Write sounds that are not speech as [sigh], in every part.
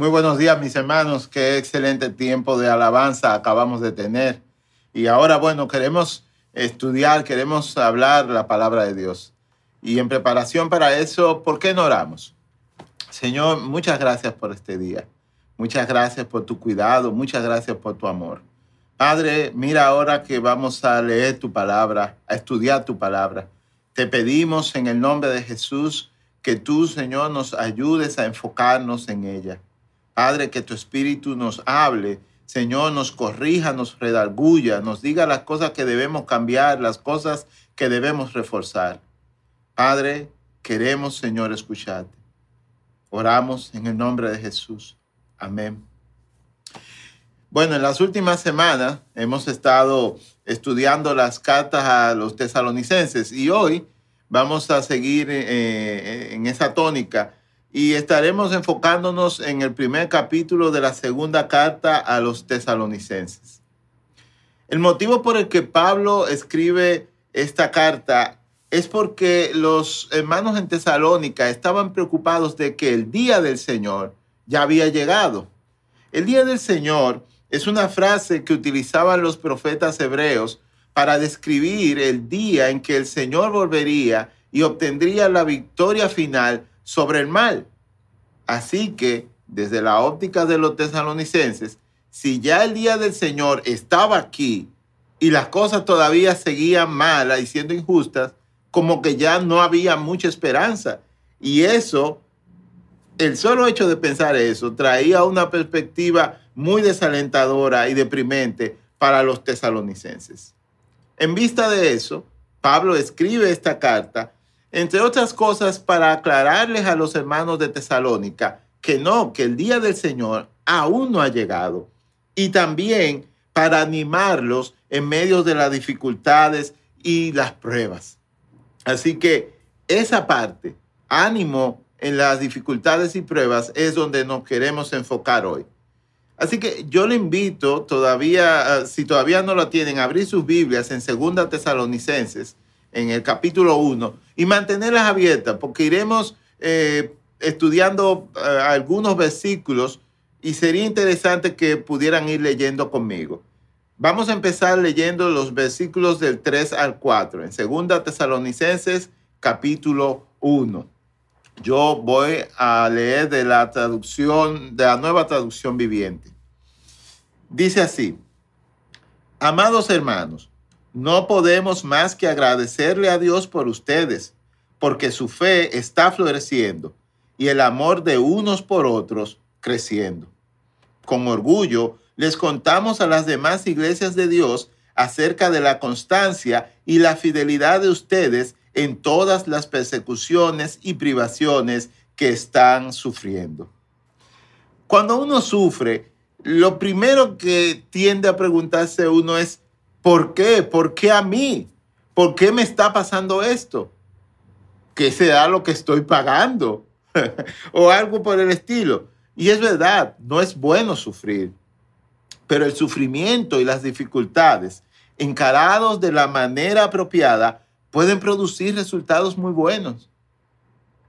Muy buenos días, mis hermanos. Qué excelente tiempo de alabanza acabamos de tener. Y ahora, bueno, queremos estudiar, queremos hablar la palabra de Dios. Y en preparación para eso, ¿por qué no oramos? Señor, muchas gracias por este día. Muchas gracias por tu cuidado. Muchas gracias por tu amor. Padre, mira ahora que vamos a leer tu palabra, a estudiar tu palabra. Te pedimos en el nombre de Jesús que tú, Señor, nos ayudes a enfocarnos en ella. Padre, que tu Espíritu nos hable, Señor, nos corrija, nos redarguya, nos diga las cosas que debemos cambiar, las cosas que debemos reforzar. Padre, queremos, Señor, escucharte. Oramos en el nombre de Jesús. Amén. Bueno, en las últimas semanas hemos estado estudiando las cartas a los tesalonicenses y hoy vamos a seguir eh, en esa tónica y estaremos enfocándonos en el primer capítulo de la segunda carta a los tesalonicenses. El motivo por el que Pablo escribe esta carta es porque los hermanos en Tesalónica estaban preocupados de que el día del Señor ya había llegado. El día del Señor es una frase que utilizaban los profetas hebreos para describir el día en que el Señor volvería y obtendría la victoria final sobre el mal. Así que, desde la óptica de los tesalonicenses, si ya el día del Señor estaba aquí y las cosas todavía seguían malas y siendo injustas, como que ya no había mucha esperanza. Y eso, el solo hecho de pensar eso, traía una perspectiva muy desalentadora y deprimente para los tesalonicenses. En vista de eso, Pablo escribe esta carta entre otras cosas, para aclararles a los hermanos de Tesalónica que no, que el día del Señor aún no ha llegado. Y también para animarlos en medio de las dificultades y las pruebas. Así que esa parte, ánimo en las dificultades y pruebas, es donde nos queremos enfocar hoy. Así que yo le invito todavía, ah, si todavía no lo tienen, a abrir sus Biblias en Segunda Tesalonicenses en el capítulo 1 y mantenerlas abiertas, porque iremos eh, estudiando eh, algunos versículos y sería interesante que pudieran ir leyendo conmigo. Vamos a empezar leyendo los versículos del 3 al 4 en Segunda Tesalonicenses capítulo 1. Yo voy a leer de la traducción, de la nueva traducción viviente. Dice así, amados hermanos, no podemos más que agradecerle a Dios por ustedes, porque su fe está floreciendo y el amor de unos por otros creciendo. Con orgullo les contamos a las demás iglesias de Dios acerca de la constancia y la fidelidad de ustedes en todas las persecuciones y privaciones que están sufriendo. Cuando uno sufre, lo primero que tiende a preguntarse uno es, ¿Por qué? ¿Por qué a mí? ¿Por qué me está pasando esto? ¿Qué será lo que estoy pagando? [laughs] o algo por el estilo. Y es verdad, no es bueno sufrir, pero el sufrimiento y las dificultades encarados de la manera apropiada pueden producir resultados muy buenos.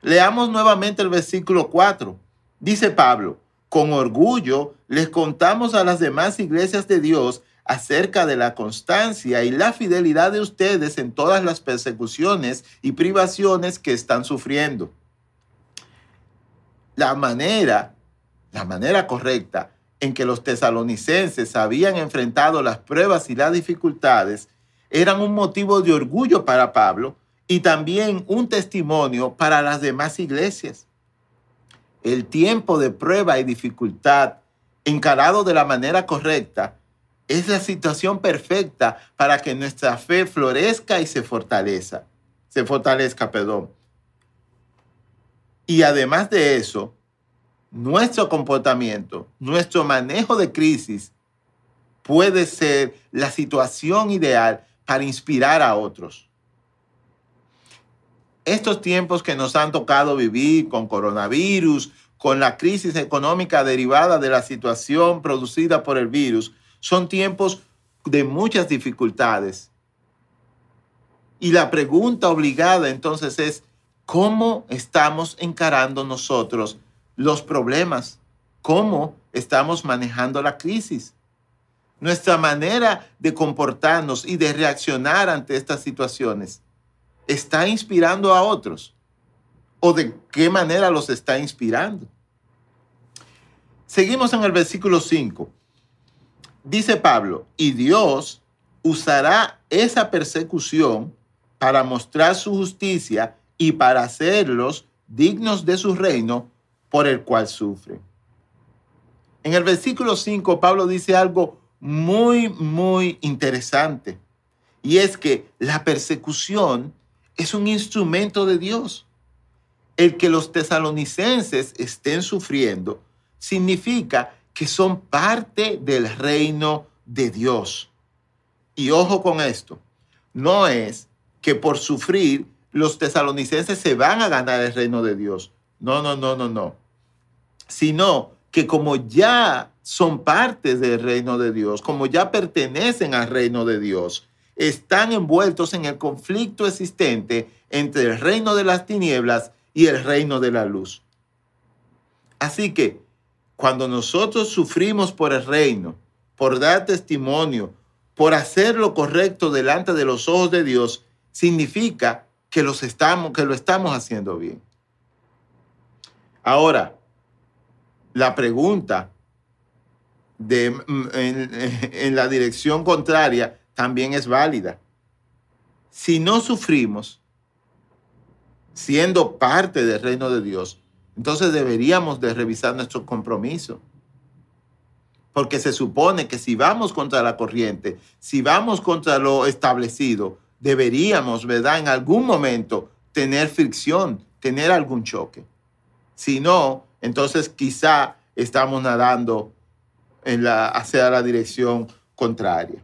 Leamos nuevamente el versículo 4. Dice Pablo, con orgullo les contamos a las demás iglesias de Dios acerca de la constancia y la fidelidad de ustedes en todas las persecuciones y privaciones que están sufriendo. La manera, la manera correcta en que los tesalonicenses habían enfrentado las pruebas y las dificultades eran un motivo de orgullo para Pablo y también un testimonio para las demás iglesias. El tiempo de prueba y dificultad encarado de la manera correcta es la situación perfecta para que nuestra fe florezca y se fortaleza. Se fortalezca, perdón. Y además de eso, nuestro comportamiento, nuestro manejo de crisis puede ser la situación ideal para inspirar a otros. Estos tiempos que nos han tocado vivir con coronavirus, con la crisis económica derivada de la situación producida por el virus, son tiempos de muchas dificultades. Y la pregunta obligada entonces es, ¿cómo estamos encarando nosotros los problemas? cómo estamos manejando la crisis. Nuestra manera de comportarnos y de reaccionar ante estas situaciones está inspirando a otros o de qué manera los está inspirando. Seguimos en el versículo 5. Dice Pablo, y Dios usará esa persecución para mostrar su justicia y para hacerlos dignos de su reino por el cual sufren. En el versículo 5, Pablo dice algo muy, muy interesante. Y es que la persecución es un instrumento de Dios. El que los tesalonicenses estén sufriendo significa que son parte del reino de Dios. Y ojo con esto, no es que por sufrir los tesalonicenses se van a ganar el reino de Dios. No, no, no, no, no. Sino que como ya son partes del reino de Dios, como ya pertenecen al reino de Dios, están envueltos en el conflicto existente entre el reino de las tinieblas y el reino de la luz. Así que cuando nosotros sufrimos por el reino, por dar testimonio, por hacer lo correcto delante de los ojos de Dios, significa que, los estamos, que lo estamos haciendo bien. Ahora, la pregunta en, la dirección contraria también es válida. Si no sufrimos siendo parte del reino de Dios, entonces deberíamos de revisar nuestro compromiso. Porque se supone que si vamos contra la corriente, si vamos contra lo establecido, deberíamos, ¿verdad? En algún momento tener fricción, tener algún choque. Si no, entonces quizá estamos nadando en la, hacia la dirección contraria.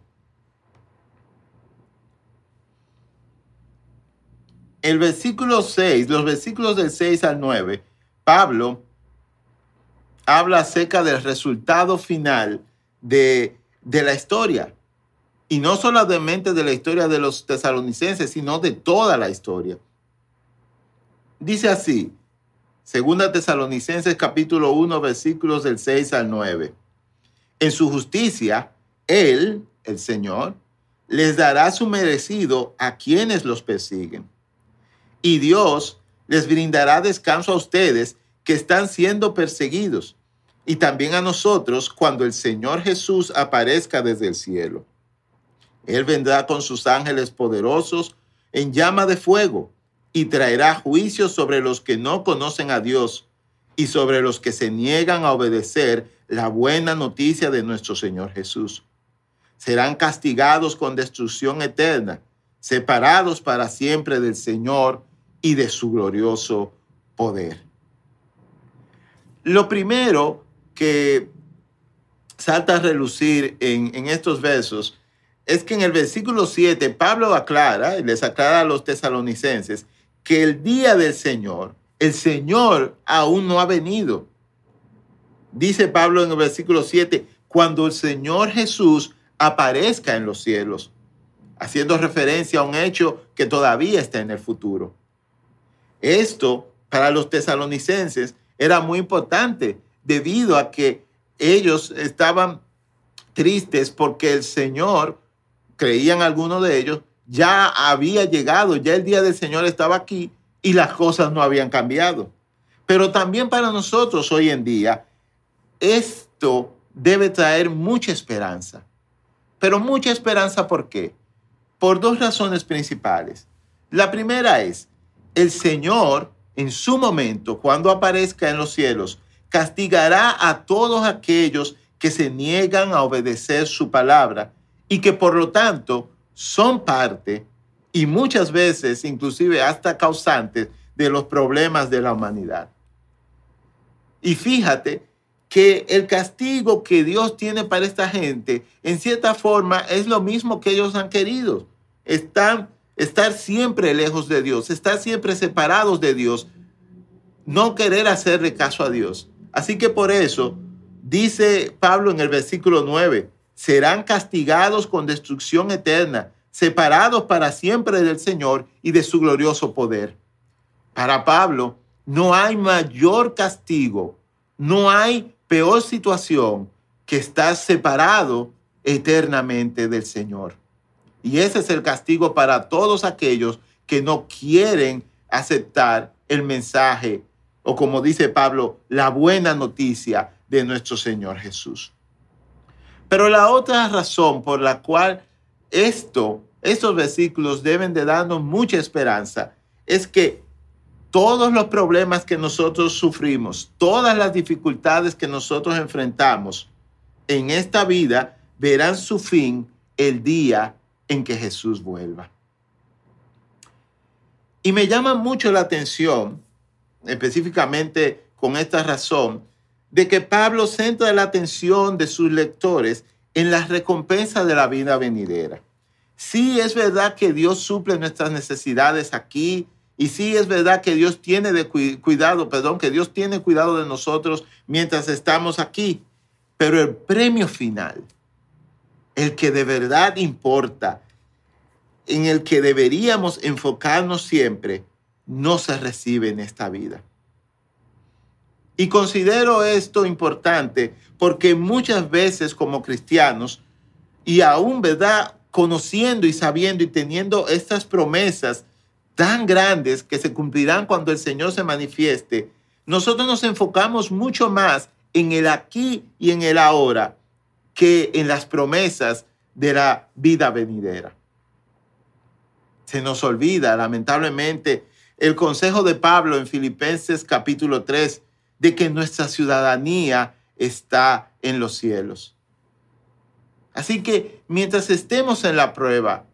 El versículo 6, los versículos del 6 al 9, Pablo habla acerca del resultado final de, de la historia. Y no solamente de la historia de los tesalonicenses, sino de toda la historia. Dice así, Segunda Tesalonicenses capítulo 1 versículos del 6 al 9. En su justicia, Él, el Señor, les dará su merecido a quienes los persiguen. Y Dios les brindará descanso a ustedes que están siendo perseguidos, y también a nosotros cuando el Señor Jesús aparezca desde el cielo. Él vendrá con sus ángeles poderosos en llama de fuego y traerá juicio sobre los que no conocen a Dios y sobre los que se niegan a obedecer la buena noticia de nuestro Señor Jesús. Serán castigados con destrucción eterna, separados para siempre del Señor y de su glorioso poder. Lo primero que salta a relucir en, estos versos es que en el versículo 7 Pablo aclara, y les aclara a los tesalonicenses, que el día del Señor, el Señor aún no ha venido. Dice Pablo en el versículo 7, cuando el Señor Jesús aparezca en los cielos, haciendo referencia a un hecho que todavía está en el futuro. Esto para los tesalonicenses era muy importante debido a que ellos estaban tristes porque el Señor, creían algunos de ellos, ya había llegado, ya el día del Señor estaba aquí y las cosas no habían cambiado. Pero también para nosotros hoy en día, esto debe traer mucha esperanza. Pero mucha esperanza, ¿por qué? Por dos razones principales. La primera es, el Señor en su momento, cuando aparezca en los cielos, castigará a todos aquellos que se niegan a obedecer su palabra y que por lo tanto son parte y muchas veces inclusive hasta causantes de los problemas de la humanidad. Y fíjate que el castigo que Dios tiene para esta gente, en cierta forma, es lo mismo que ellos han querido. Están, estar siempre lejos de Dios, estar siempre separados de Dios, no querer hacerle caso a Dios. Así que por eso dice Pablo en el versículo 9, serán castigados con destrucción eterna, separados para siempre del Señor y de su glorioso poder. Para Pablo, no hay mayor castigo, no hay peor situación que estar separado eternamente del Señor. Y ese es el castigo para todos aquellos que no quieren aceptar el mensaje o como dice Pablo, la buena noticia de nuestro Señor Jesús. Pero la otra razón por la cual esto, estos versículos deben de darnos mucha esperanza es que todos los problemas que nosotros sufrimos, todas las dificultades que nosotros enfrentamos en esta vida verán su fin el día en que Jesús vuelva. Y me llama mucho la atención, específicamente con esta razón, de que Pablo centra la atención de sus lectores en las recompensas de la vida venidera. Sí es verdad que Dios suple nuestras necesidades aquí y sí es verdad que Dios tiene de cuidado, perdón, que Dios tiene cuidado de nosotros mientras estamos aquí, pero el premio final, el que de verdad importa, en el que deberíamos enfocarnos siempre, no se recibe en esta vida. Y considero esto importante porque muchas veces como cristianos, y aún, ¿verdad? Conociendo y sabiendo y teniendo estas promesas tan grandes que se cumplirán cuando el Señor se manifieste, nosotros nos enfocamos mucho más en el aquí y en el ahora que en las promesas de la vida venidera. Se nos olvida, lamentablemente, el consejo de Pablo en Filipenses capítulo 3 de que nuestra ciudadanía está en los cielos. Así que mientras estemos en la prueba,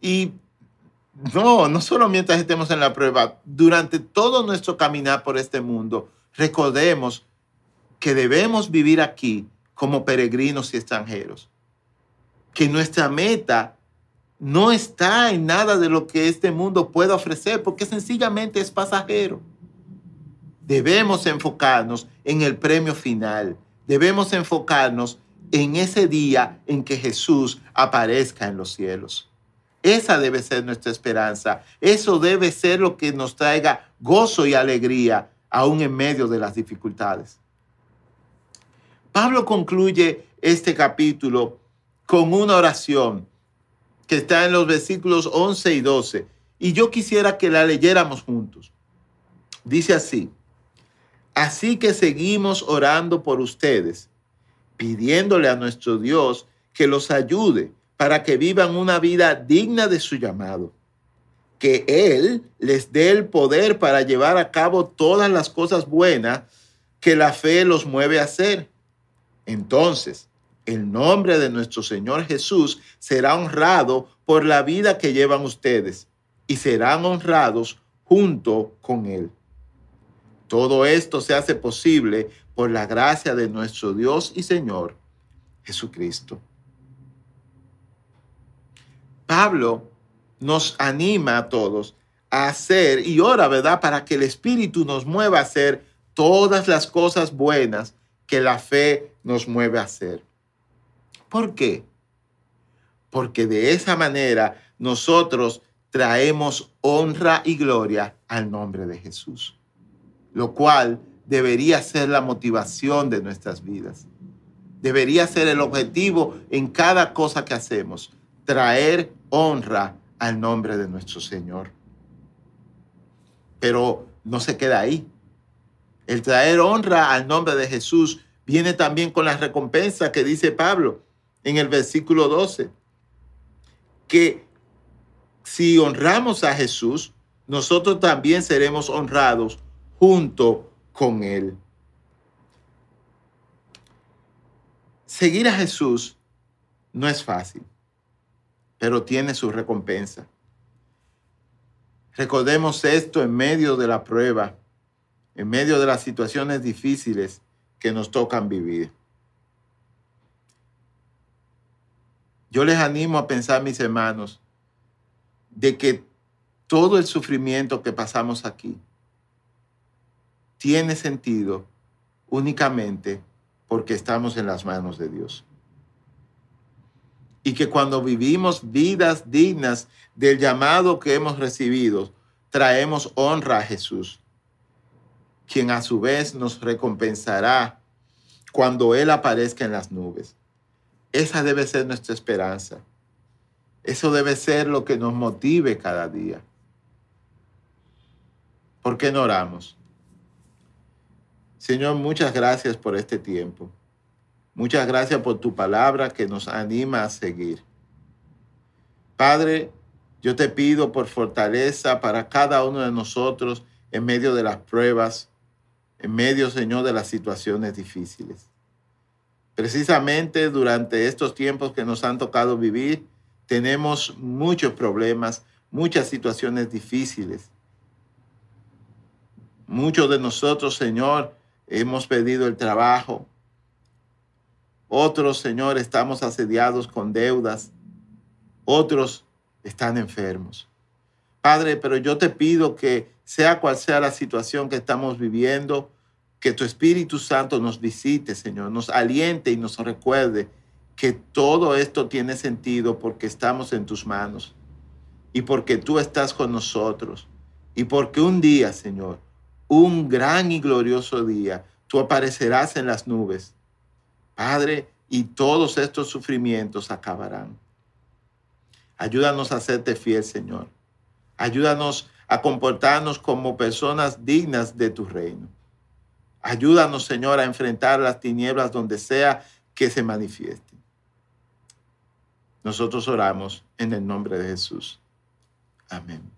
y no, no solo mientras estemos en la prueba, durante todo nuestro caminar por este mundo, recordemos que debemos vivir aquí como peregrinos y extranjeros. Que nuestra meta no está en nada de lo que este mundo pueda ofrecer, porque sencillamente es pasajero. Debemos enfocarnos en el premio final. Debemos enfocarnos en ese día en que Jesús aparezca en los cielos. Esa debe ser nuestra esperanza. Eso debe ser lo que nos traiga gozo y alegría aún en medio de las dificultades. Pablo concluye este capítulo con una oración que está en los versículos 11 y 12. Y yo quisiera que la leyéramos juntos. Dice así, así que seguimos orando por ustedes, pidiéndole a nuestro Dios que los ayude para que vivan una vida digna de su llamado, que Él les dé el poder para llevar a cabo todas las cosas buenas que la fe los mueve a hacer. Entonces, el nombre de nuestro Señor Jesús será honrado por la vida que llevan ustedes y serán honrados junto con Él. Todo esto se hace posible por la gracia de nuestro Dios y Señor Jesucristo. Pablo nos anima a todos a hacer y ora, ¿verdad? Para que el Espíritu nos mueva a hacer todas las cosas buenas que la fe nos mueve a hacer. ¿Por qué? Porque de esa manera nosotros traemos honra y gloria al nombre de Jesús, lo cual debería ser la motivación de nuestras vidas. Debería ser el objetivo en cada cosa que hacemos, traer honra al nombre de nuestro Señor. Pero no se queda ahí. El traer honra al nombre de Jesús viene también con la recompensa que dice Pablo en el versículo 12, que si honramos a Jesús, nosotros también seremos honrados junto con Él. Seguir a Jesús no es fácil, pero tiene su recompensa. Recordemos esto en medio de la prueba, en medio de las situaciones difíciles que nos tocan vivir. Yo les animo a pensar, mis hermanos, de que todo el sufrimiento que pasamos aquí tiene sentido únicamente porque estamos en las manos de Dios. Y que cuando vivimos vidas dignas del llamado que hemos recibido, traemos honra a Jesús, quien a su vez nos recompensará cuando Él aparezca en las nubes. Esa debe ser nuestra esperanza. Eso debe ser lo que nos motive cada día. ¿Por qué no oramos? Señor, muchas gracias por este tiempo. Muchas gracias por tu palabra que nos anima a seguir. Padre, yo te pido por fortaleza para cada uno de nosotros en medio de las pruebas, en medio, Señor, de las situaciones difíciles. Precisamente durante estos tiempos que nos han tocado vivir, tenemos muchos problemas, muchas situaciones difíciles. Muchos de nosotros, Señor, hemos pedido el trabajo. Otros, Señor, estamos asediados con deudas. Otros están enfermos. Padre, pero yo te pido que sea cual sea la situación que estamos viviendo, que tu Espíritu Santo nos visite, Señor, nos aliente y nos recuerde que todo esto tiene sentido porque estamos en tus manos y porque tú estás con nosotros y porque un día, Señor, un gran y glorioso día, tú aparecerás en las nubes. Padre, y todos estos sufrimientos acabarán. Ayúdanos a hacerte fiel, Señor. Ayúdanos a comportarnos como personas dignas de tu reino. Ayúdanos, Señor, a enfrentar las tinieblas donde sea que se manifiesten. Nosotros oramos en el nombre de Jesús. Amén.